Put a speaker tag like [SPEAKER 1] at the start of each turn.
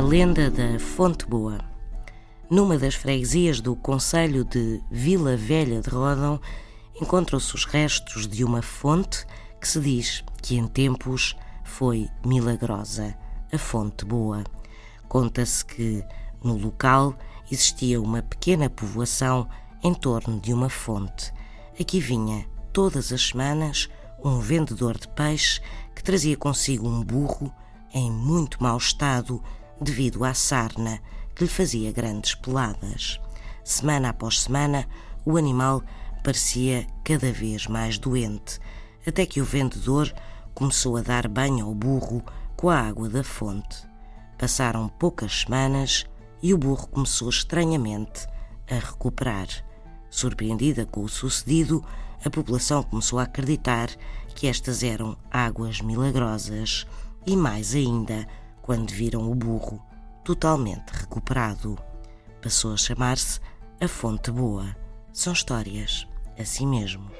[SPEAKER 1] lenda da Fonte Boa. Numa das freguesias do Conselho de Vila Velha de Rodão, encontram-se os restos de uma fonte que se diz que em tempos foi milagrosa, a Fonte Boa. Conta-se que no local existia uma pequena povoação em torno de uma fonte. Aqui vinha todas as semanas um vendedor de peixe que trazia consigo um burro em muito mau estado devido à sarna que lhe fazia grandes peladas. Semana após semana, o animal parecia cada vez mais doente, até que o vendedor começou a dar banho ao burro com a água da fonte. Passaram poucas semanas e o burro começou estranhamente a recuperar. Surpreendida com o sucedido, a população começou a acreditar que estas eram águas milagrosas e mais ainda quando viram o burro totalmente recuperado. Passou a chamar-se a Fonte Boa. São histórias assim mesmo.